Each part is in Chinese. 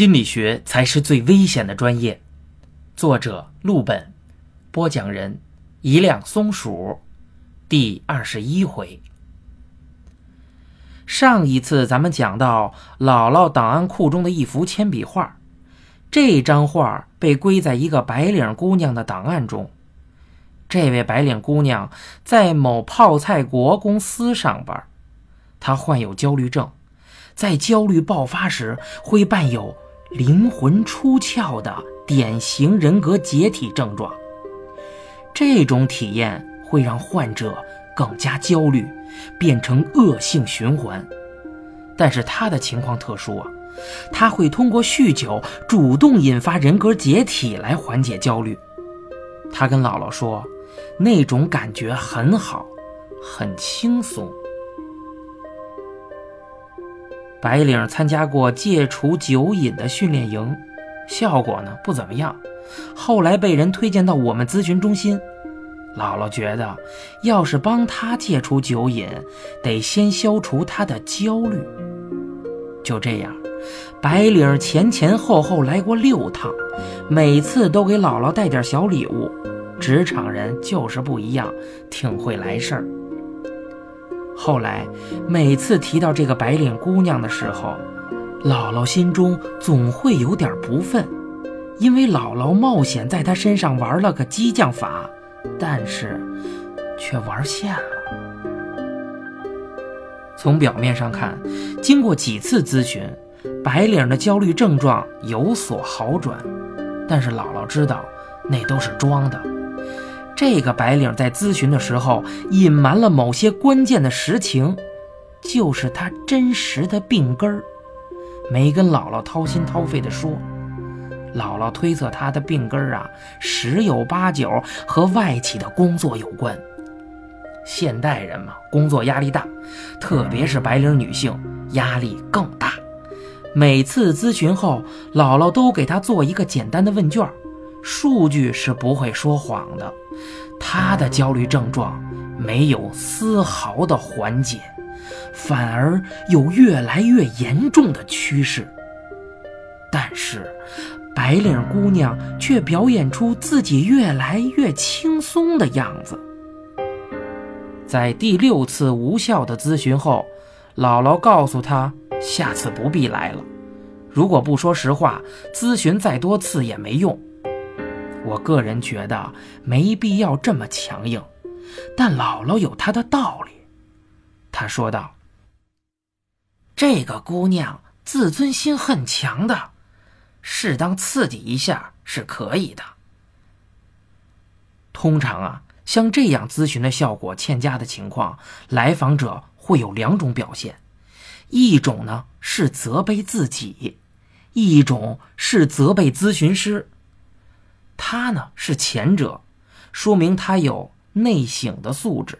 心理学才是最危险的专业。作者：陆本，播讲人：一辆松鼠，第二十一回。上一次咱们讲到姥姥档案库中的一幅铅笔画，这张画被归在一个白领姑娘的档案中。这位白领姑娘在某泡菜国公司上班，她患有焦虑症。在焦虑爆发时，会伴有灵魂出窍的典型人格解体症状。这种体验会让患者更加焦虑，变成恶性循环。但是他的情况特殊啊，他会通过酗酒主动引发人格解体来缓解焦虑。他跟姥姥说，那种感觉很好，很轻松。白领参加过戒除酒瘾的训练营，效果呢不怎么样。后来被人推荐到我们咨询中心。姥姥觉得，要是帮他戒除酒瘾，得先消除他的焦虑。就这样，白领前前后后来过六趟，每次都给姥姥带点小礼物。职场人就是不一样，挺会来事儿。后来，每次提到这个白领姑娘的时候，姥姥心中总会有点不忿，因为姥姥冒险在她身上玩了个激将法，但是却玩线了。从表面上看，经过几次咨询，白领的焦虑症状有所好转，但是姥姥知道，那都是装的。这个白领在咨询的时候隐瞒了某些关键的实情，就是他真实的病根儿，没跟姥姥掏心掏肺的说。姥姥推测他的病根儿啊，十有八九和外企的工作有关。现代人嘛，工作压力大，特别是白领女性压力更大。每次咨询后，姥姥都给他做一个简单的问卷。数据是不会说谎的，他的焦虑症状没有丝毫的缓解，反而有越来越严重的趋势。但是，白领姑娘却表演出自己越来越轻松的样子。在第六次无效的咨询后，姥姥告诉她，下次不必来了。如果不说实话，咨询再多次也没用。我个人觉得没必要这么强硬，但姥姥有她的道理。她说道：“这个姑娘自尊心很强的，适当刺激一下是可以的。通常啊，像这样咨询的效果欠佳的情况，来访者会有两种表现：一种呢是责备自己，一种是责备咨询师。”他呢是前者，说明他有内省的素质，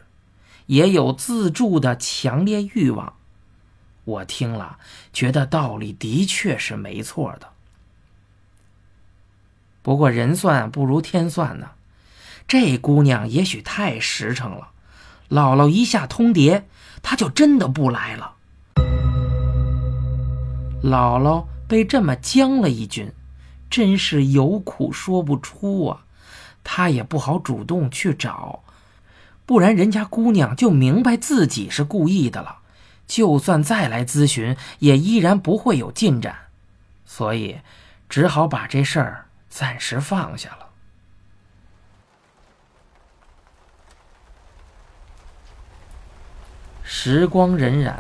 也有自助的强烈欲望。我听了，觉得道理的确是没错的。不过人算不如天算呢，这姑娘也许太实诚了。姥姥一下通牒，她就真的不来了。姥姥被这么将了一军。真是有苦说不出啊，他也不好主动去找，不然人家姑娘就明白自己是故意的了，就算再来咨询，也依然不会有进展，所以只好把这事儿暂时放下了。时光荏苒，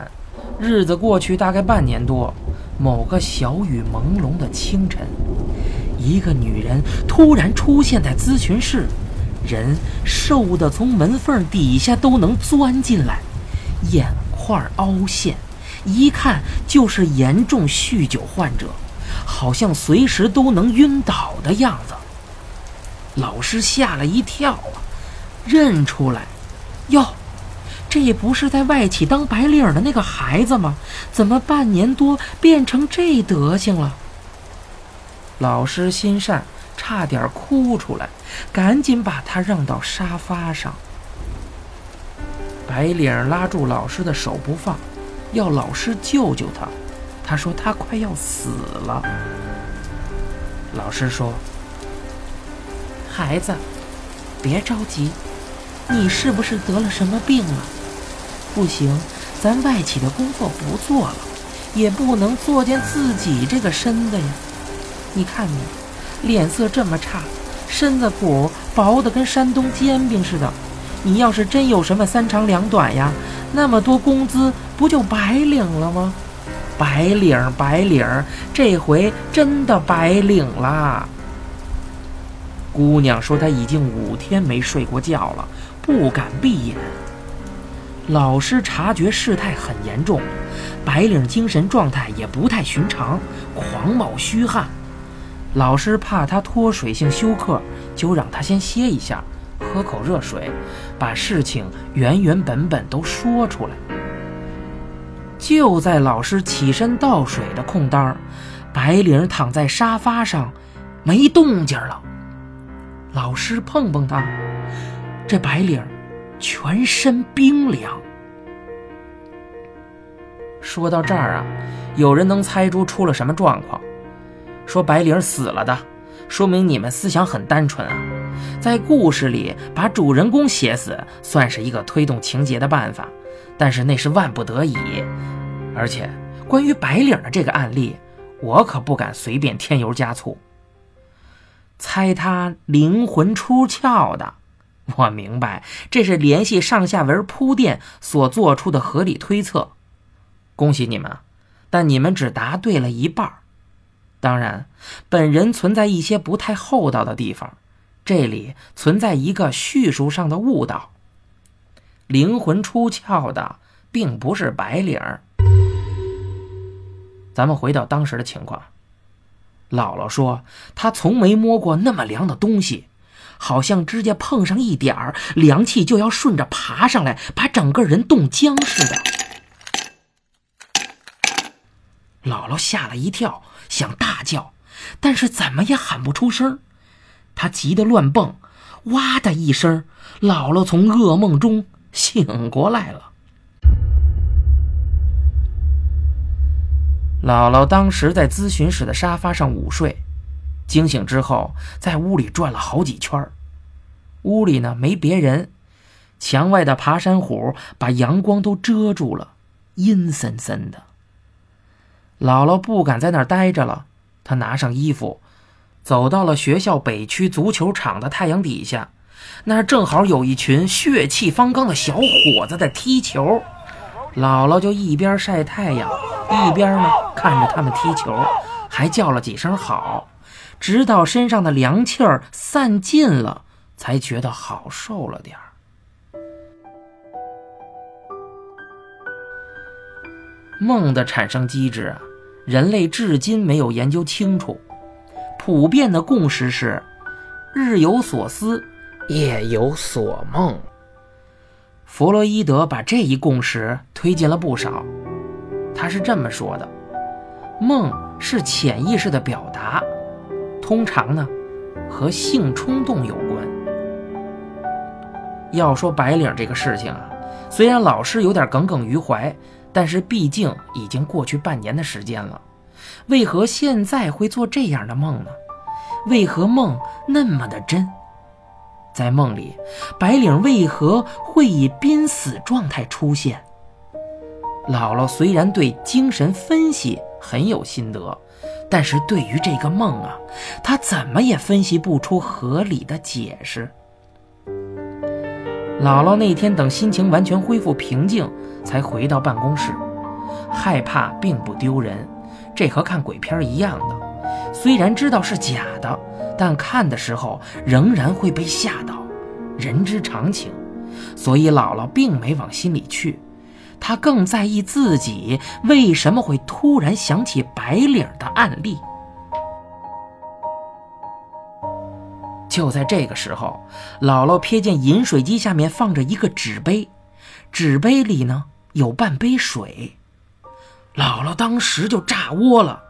日子过去大概半年多。某个小雨朦胧的清晨，一个女人突然出现在咨询室，人瘦的从门缝底下都能钻进来，眼眶凹陷，一看就是严重酗酒患者，好像随时都能晕倒的样子。老师吓了一跳啊，认出来，哟。这不是在外企当白领的那个孩子吗？怎么半年多变成这德行了？老师心善，差点哭出来，赶紧把他让到沙发上。白领拉住老师的手不放，要老师救救他。他说他快要死了。老师说：“孩子，别着急，你是不是得了什么病了？不行，咱外企的工作不做了，也不能作践自己这个身子呀。你看你，脸色这么差，身子骨薄的跟山东煎饼似的。你要是真有什么三长两短呀，那么多工资不就白领了吗？”白领，白领，这回真的白领啦！姑娘说她已经五天没睡过觉了，不敢闭眼。老师察觉事态很严重，白领精神状态也不太寻常，狂冒虚汗。老师怕他脱水性休克，就让他先歇一下，喝口热水，把事情原原本本都说出来。就在老师起身倒水的空当白领躺在沙发上，没动静了。老师碰碰他，这白领全身冰凉。说到这儿啊，有人能猜出出了什么状况？说白领死了的，说明你们思想很单纯啊。在故事里把主人公写死，算是一个推动情节的办法。但是那是万不得已，而且关于白领的这个案例，我可不敢随便添油加醋。猜他灵魂出窍的，我明白这是联系上下文铺垫所做出的合理推测。恭喜你们，但你们只答对了一半。当然，本人存在一些不太厚道的地方，这里存在一个叙述上的误导。灵魂出窍的并不是白领儿。咱们回到当时的情况，姥姥说她从没摸过那么凉的东西，好像指甲碰上一点儿凉气就要顺着爬上来，把整个人冻僵似的。姥姥吓了一跳，想大叫，但是怎么也喊不出声。她急得乱蹦，哇的一声，姥姥从噩梦中。醒过来了。姥姥当时在咨询室的沙发上午睡，惊醒之后在屋里转了好几圈屋里呢没别人，墙外的爬山虎把阳光都遮住了，阴森森的。姥姥不敢在那儿待着了，她拿上衣服，走到了学校北区足球场的太阳底下。那儿正好有一群血气方刚的小伙子在踢球，姥姥就一边晒太阳，一边呢看着他们踢球，还叫了几声好，直到身上的凉气儿散尽了，才觉得好受了点儿。梦的产生机制啊，人类至今没有研究清楚，普遍的共识是，日有所思。夜有所梦。弗洛伊德把这一共识推进了不少。他是这么说的：梦是潜意识的表达，通常呢和性冲动有关。要说白领这个事情啊，虽然老师有点耿耿于怀，但是毕竟已经过去半年的时间了。为何现在会做这样的梦呢？为何梦那么的真？在梦里，白领为何会以濒死状态出现？姥姥虽然对精神分析很有心得，但是对于这个梦啊，她怎么也分析不出合理的解释。姥姥那天等心情完全恢复平静，才回到办公室。害怕并不丢人，这和看鬼片一样的，虽然知道是假的。但看的时候仍然会被吓到，人之常情，所以姥姥并没往心里去，她更在意自己为什么会突然想起白领的案例。就在这个时候，姥姥瞥见饮水机下面放着一个纸杯，纸杯里呢有半杯水，姥姥当时就炸窝了。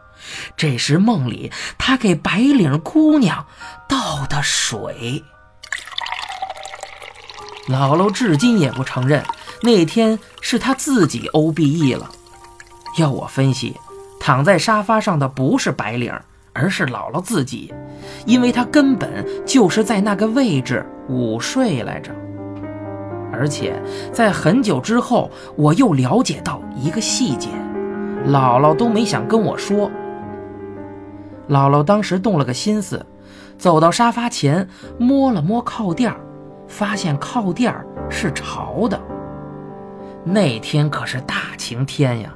这时梦里他给白领姑娘倒的水。姥姥至今也不承认那天是他自己 O B E 了。要我分析，躺在沙发上的不是白领，而是姥姥自己，因为他根本就是在那个位置午睡来着。而且在很久之后，我又了解到一个细节，姥姥都没想跟我说。姥姥当时动了个心思，走到沙发前摸了摸靠垫发现靠垫是潮的。那天可是大晴天呀，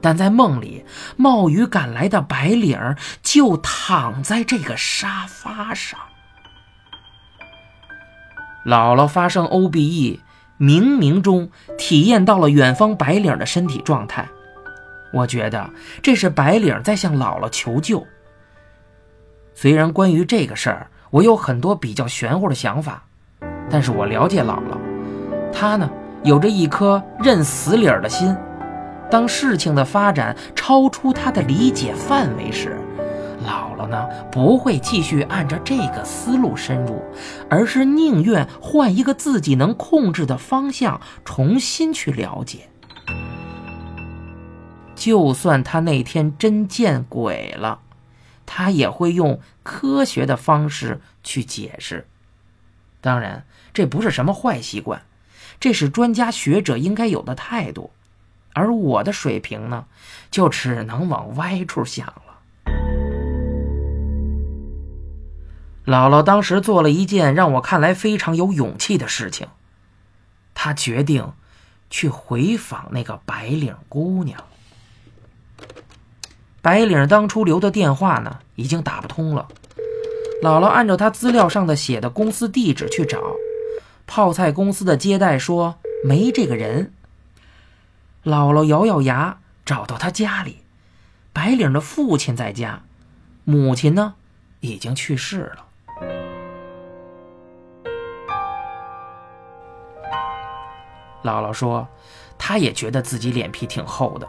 但在梦里，冒雨赶来的白领就躺在这个沙发上。姥姥发生 OBE，冥冥中体验到了远方白领的身体状态。我觉得这是白领在向姥姥求救。虽然关于这个事儿，我有很多比较玄乎的想法，但是我了解姥姥，她呢有着一颗认死理儿的心。当事情的发展超出他的理解范围时，姥姥呢不会继续按照这个思路深入，而是宁愿换一个自己能控制的方向重新去了解。就算他那天真见鬼了。他也会用科学的方式去解释，当然，这不是什么坏习惯，这是专家学者应该有的态度，而我的水平呢，就只能往歪处想了。姥姥当时做了一件让我看来非常有勇气的事情，她决定去回访那个白领姑娘。白领当初留的电话呢，已经打不通了。姥姥按照她资料上的写的公司地址去找，泡菜公司的接待说没这个人。姥姥咬咬牙，找到他家里，白领的父亲在家，母亲呢已经去世了。姥姥说，她也觉得自己脸皮挺厚的。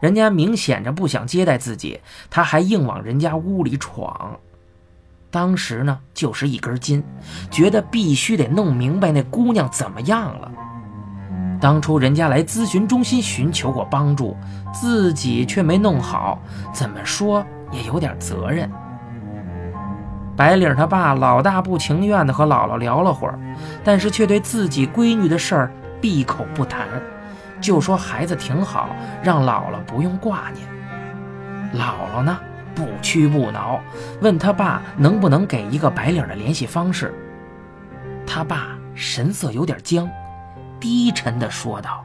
人家明显着不想接待自己，他还硬往人家屋里闯。当时呢，就是一根筋，觉得必须得弄明白那姑娘怎么样了。当初人家来咨询中心寻求过帮助，自己却没弄好，怎么说也有点责任。白领他爸老大不情愿地和姥姥聊了会儿，但是却对自己闺女的事儿闭口不谈。就说孩子挺好，让姥姥不用挂念。姥姥呢，不屈不挠，问他爸能不能给一个白领的联系方式。他爸神色有点僵，低沉地说道：“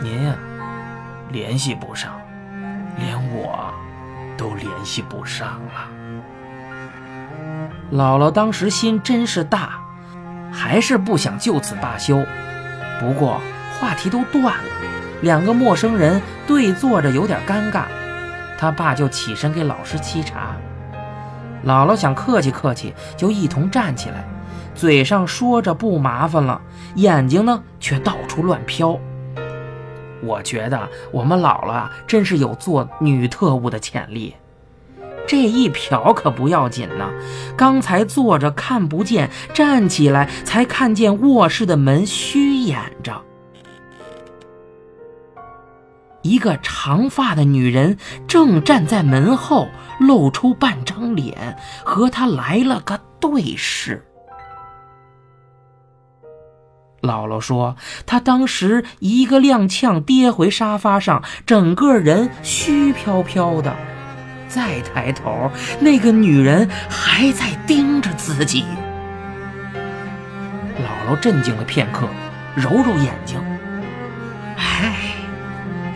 您呀，联系不上，连我都联系不上了。”姥姥当时心真是大，还是不想就此罢休。不过话题都断了，两个陌生人对坐着有点尴尬，他爸就起身给老师沏茶。姥姥想客气客气，就一同站起来，嘴上说着不麻烦了，眼睛呢却到处乱飘。我觉得我们姥姥啊，真是有做女特务的潜力。这一瞟可不要紧呢，刚才坐着看不见，站起来才看见卧室的门虚掩着，一个长发的女人正站在门后，露出半张脸，和他来了个对视。姥姥说，她当时一个踉跄跌回沙发上，整个人虚飘飘的。再抬头，那个女人还在盯着自己。姥姥震惊了片刻，揉揉眼睛，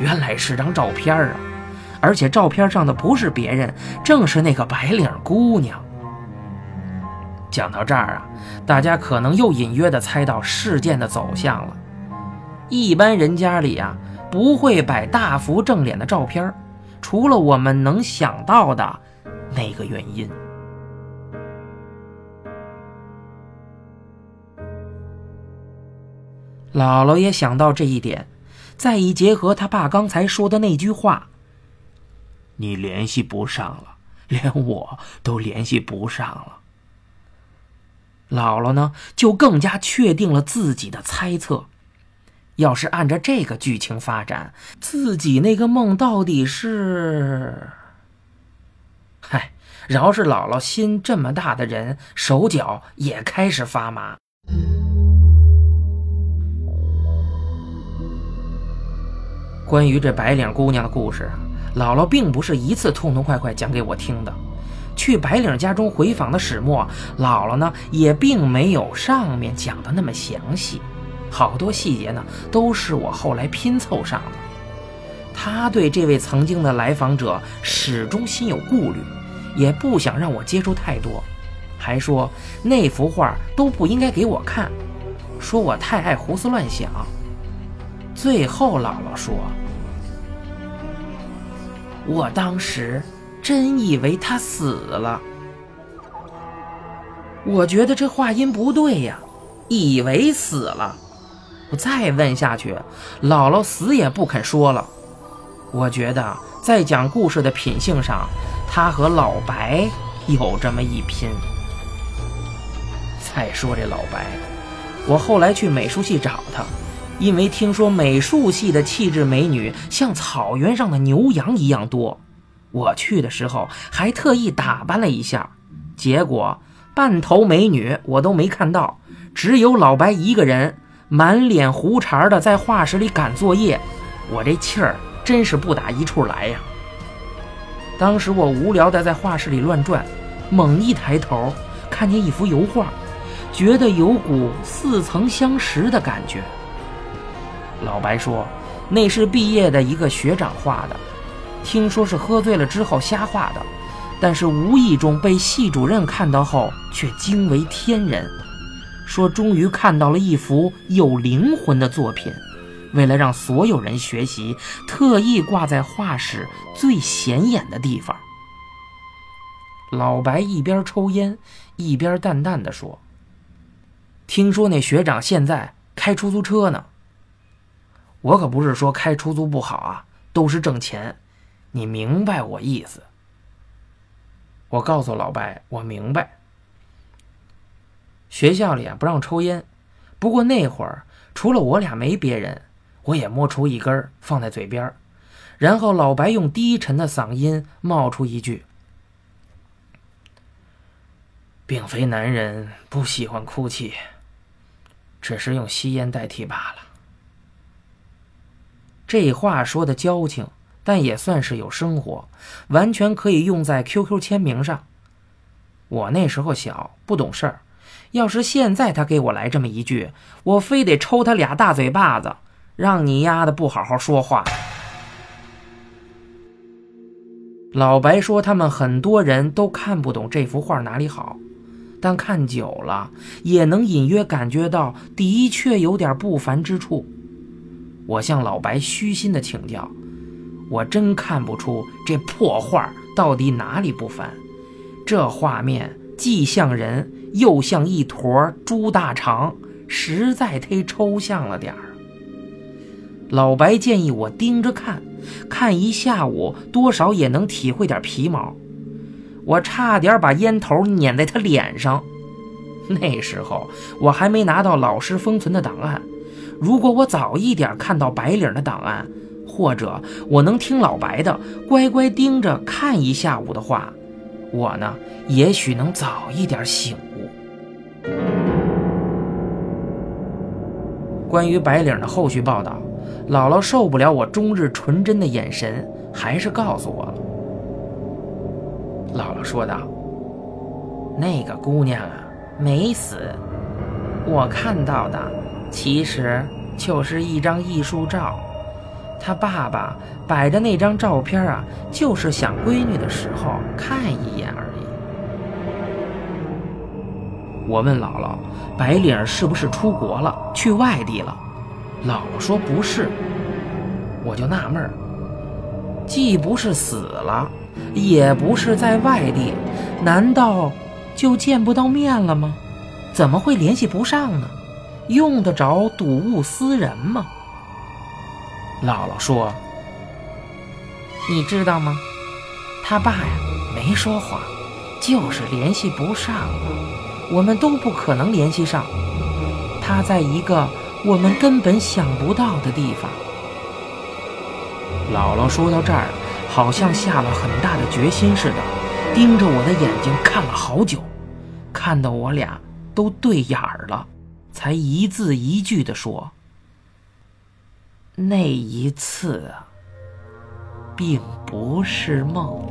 原来是张照片啊！而且照片上的不是别人，正是那个白领姑娘。讲到这儿啊，大家可能又隐约的猜到事件的走向了。一般人家里啊，不会摆大幅正脸的照片。除了我们能想到的那个原因，姥姥也想到这一点，再一结合他爸刚才说的那句话：“你联系不上了，连我都联系不上了。”姥姥呢，就更加确定了自己的猜测。要是按照这个剧情发展，自己那个梦到底是嗨饶是姥姥心这么大的人，手脚也开始发麻。关于这白领姑娘的故事啊，姥姥并不是一次痛痛快快讲给我听的。去白领家中回访的始末，姥姥呢也并没有上面讲的那么详细，好多细节呢都是我后来拼凑上的。她对这位曾经的来访者始终心有顾虑，也不想让我接触太多，还说那幅画都不应该给我看，说我太爱胡思乱想。最后，姥姥说：“我当时真以为他死了。”我觉得这话音不对呀，以为死了。我再问下去，姥姥死也不肯说了。我觉得在讲故事的品性上，他和老白有这么一拼。再说这老白，我后来去美术系找他。因为听说美术系的气质美女像草原上的牛羊一样多，我去的时候还特意打扮了一下，结果半头美女我都没看到，只有老白一个人，满脸胡茬的在画室里赶作业，我这气儿真是不打一处来呀。当时我无聊的在画室里乱转，猛一抬头看见一幅油画，觉得有股似曾相识的感觉。老白说：“那是毕业的一个学长画的，听说是喝醉了之后瞎画的，但是无意中被系主任看到后，却惊为天人，说终于看到了一幅有灵魂的作品。为了让所有人学习，特意挂在画室最显眼的地方。”老白一边抽烟，一边淡淡的说：“听说那学长现在开出租车呢。”我可不是说开出租不好啊，都是挣钱，你明白我意思？我告诉老白，我明白。学校里啊不让抽烟，不过那会儿除了我俩没别人，我也摸出一根放在嘴边然后老白用低沉的嗓音冒出一句：“并非男人不喜欢哭泣，只是用吸烟代替罢了。”这话说的矫情，但也算是有生活，完全可以用在 QQ 签名上。我那时候小，不懂事儿，要是现在他给我来这么一句，我非得抽他俩大嘴巴子，让你丫的不好好说话。老白说，他们很多人都看不懂这幅画哪里好，但看久了也能隐约感觉到，的确有点不凡之处。我向老白虚心的请教，我真看不出这破画到底哪里不凡。这画面既像人，又像一坨猪大肠，实在忒抽象了点儿。老白建议我盯着看，看一下午，多少也能体会点皮毛。我差点把烟头碾在他脸上。那时候我还没拿到老师封存的档案。如果我早一点看到白领的档案，或者我能听老白的，乖乖盯着看一下午的话，我呢，也许能早一点醒悟。关于白领的后续报道，姥姥受不了我终日纯真的眼神，还是告诉我了。姥姥说道：“那个姑娘啊，没死，我看到的。”其实就是一张艺术照，他爸爸摆着那张照片啊，就是想闺女的时候看一眼而已。我问姥姥，白领是不是出国了，去外地了？姥姥说不是。我就纳闷儿，既不是死了，也不是在外地，难道就见不到面了吗？怎么会联系不上呢？用得着睹物思人吗？姥姥说：“你知道吗？他爸呀，没说谎，就是联系不上了。我们都不可能联系上。他在一个我们根本想不到的地方。”姥姥说到这儿，好像下了很大的决心似的，盯着我的眼睛看了好久，看得我俩都对眼儿了，才一字一句地说：“那一次，并不是梦。”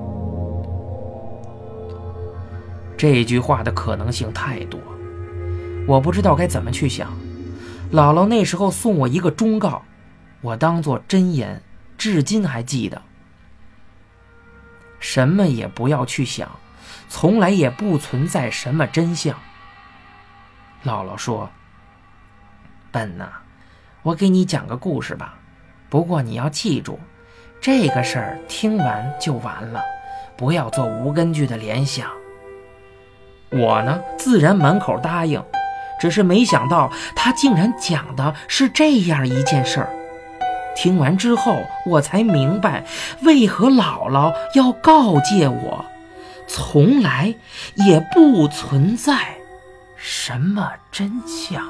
这句话的可能性太多，我不知道该怎么去想。姥姥那时候送我一个忠告，我当作真言，至今还记得。什么也不要去想，从来也不存在什么真相。姥姥说：“笨呐，我给你讲个故事吧。不过你要记住，这个事儿听完就完了，不要做无根据的联想。”我呢，自然满口答应，只是没想到他竟然讲的是这样一件事儿。听完之后，我才明白为何姥姥要告诫我，从来也不存在什么真相。